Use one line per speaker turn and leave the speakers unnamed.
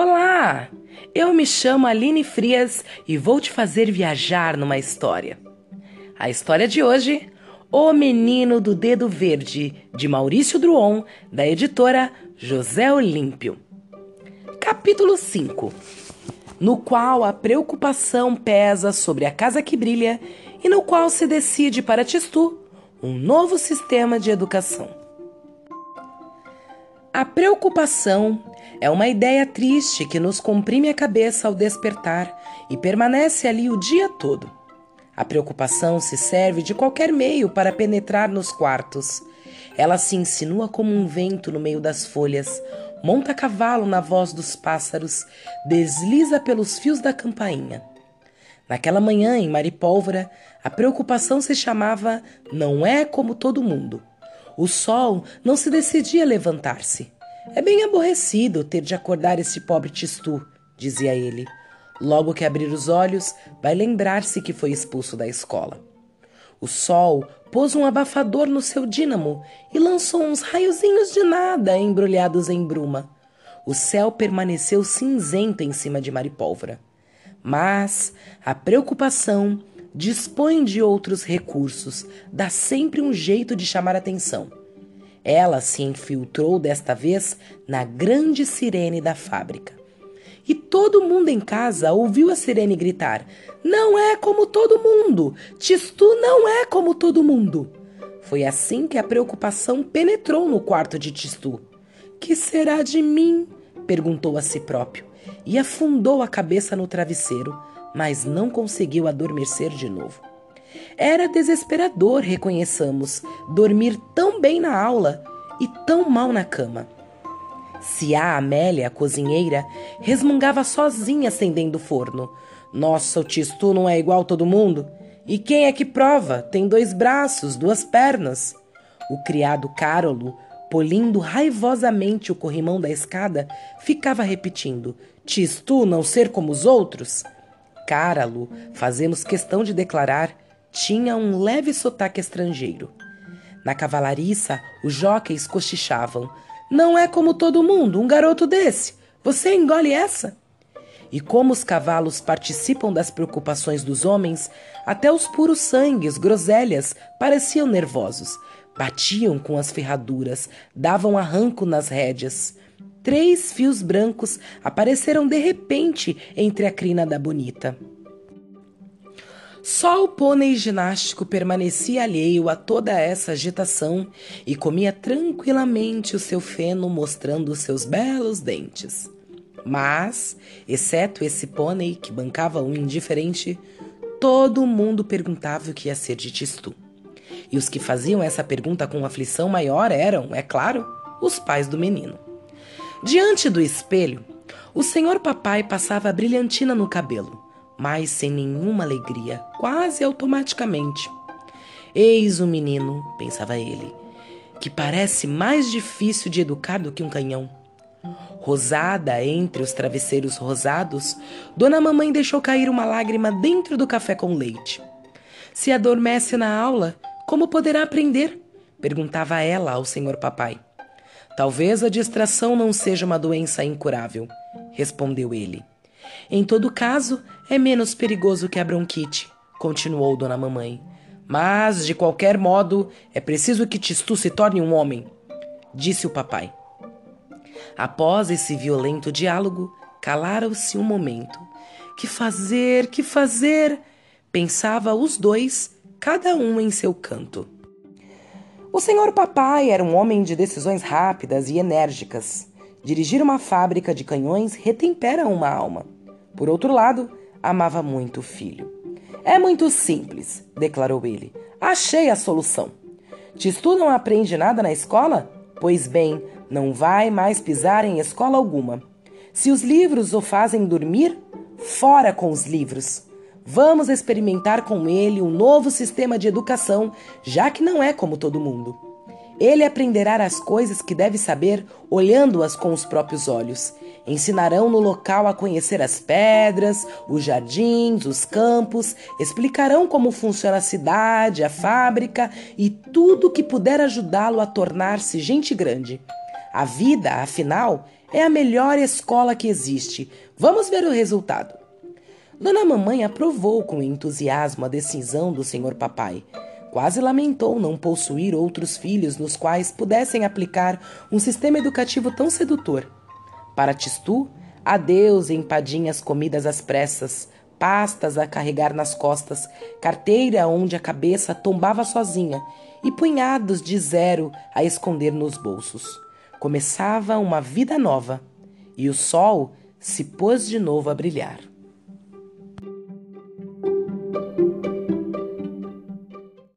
Olá! Eu me chamo Aline Frias e vou te fazer viajar numa história. A história de hoje: O Menino do Dedo Verde, de Maurício Druon, da editora José Olímpio. Capítulo 5 No qual a preocupação pesa sobre a casa que brilha e no qual se decide para Tistu um novo sistema de educação. A preocupação é uma ideia triste que nos comprime a cabeça ao despertar e permanece ali o dia todo. A preocupação se serve de qualquer meio para penetrar nos quartos. Ela se insinua como um vento no meio das folhas, monta a cavalo na voz dos pássaros, desliza pelos fios da campainha. Naquela manhã, em Maripólvora, a preocupação se chamava Não é como todo mundo. O sol não se decidia a levantar-se. É bem aborrecido ter de acordar esse pobre Tistu, dizia ele. Logo que abrir os olhos, vai lembrar-se que foi expulso da escola. O sol pôs um abafador no seu dínamo e lançou uns raiozinhos de nada embrulhados em bruma. O céu permaneceu cinzento em cima de Maripólvora. Mas a preocupação dispõe de outros recursos, dá sempre um jeito de chamar atenção. Ela se infiltrou desta vez na grande sirene da fábrica. E todo mundo em casa ouviu a sirene gritar: Não é como todo mundo! Tistu não é como todo mundo! Foi assim que a preocupação penetrou no quarto de Tistu. Que será de mim? perguntou a si próprio e afundou a cabeça no travesseiro, mas não conseguiu adormecer de novo. Era desesperador, reconheçamos, dormir tão bem na aula e tão mal na cama. Se a Amélia, a cozinheira, resmungava sozinha acendendo o forno. Nossa, o Tistu não é igual todo mundo. E quem é que prova? Tem dois braços, duas pernas. O criado Carolo, polindo raivosamente o corrimão da escada, ficava repetindo: Tistu não ser como os outros? Caralo, fazemos questão de declarar, tinha um leve sotaque estrangeiro. Na cavalariça, os jóqueis cochichavam. Não é como todo mundo, um garoto desse. Você engole essa? E como os cavalos participam das preocupações dos homens, até os puros sangues, groselhas, pareciam nervosos. Batiam com as ferraduras, davam arranco nas rédeas. Três fios brancos apareceram de repente entre a crina da bonita. Só o pônei ginástico permanecia alheio a toda essa agitação e comia tranquilamente o seu feno, mostrando os seus belos dentes. Mas, exceto esse pônei que bancava um indiferente, todo mundo perguntava o que ia ser de Tistu. E os que faziam essa pergunta com aflição maior eram, é claro, os pais do menino. Diante do espelho, o senhor papai passava a brilhantina no cabelo mas sem nenhuma alegria, quase automaticamente. Eis o menino, pensava ele, que parece mais difícil de educar do que um canhão. Rosada entre os travesseiros rosados, Dona Mamãe deixou cair uma lágrima dentro do café com leite. Se adormece na aula, como poderá aprender? perguntava ela ao senhor papai. Talvez a distração não seja uma doença incurável, respondeu ele. Em todo caso, é menos perigoso que a bronquite, continuou Dona Mamãe. Mas, de qualquer modo, é preciso que Tistu se torne um homem, disse o papai. Após esse violento diálogo, calaram-se um momento. Que fazer, que fazer? Pensava os dois, cada um em seu canto. O senhor papai era um homem de decisões rápidas e enérgicas. Dirigir uma fábrica de canhões retempera uma alma. Por outro lado, amava muito o filho. É muito simples, declarou ele. Achei a solução. Tistu não aprende nada na escola? Pois bem, não vai mais pisar em escola alguma. Se os livros o fazem dormir, fora com os livros. Vamos experimentar com ele um novo sistema de educação, já que não é como todo mundo. Ele aprenderá as coisas que deve saber olhando-as com os próprios olhos. Ensinarão no local a conhecer as pedras, os jardins, os campos, explicarão como funciona a cidade, a fábrica e tudo que puder ajudá-lo a tornar-se gente grande. A vida, afinal, É a melhor escola que existe. Vamos ver o resultado. Dona Mamãe aprovou com entusiasmo a decisão do senhor papai. Quase lamentou não possuir outros filhos nos quais pudessem aplicar um sistema educativo tão sedutor. Para Tistu, adeus empadinhas comidas às pressas, pastas a carregar nas costas, carteira onde a cabeça tombava sozinha e punhados de zero a esconder nos bolsos. Começava uma vida nova e o sol se pôs de novo a brilhar.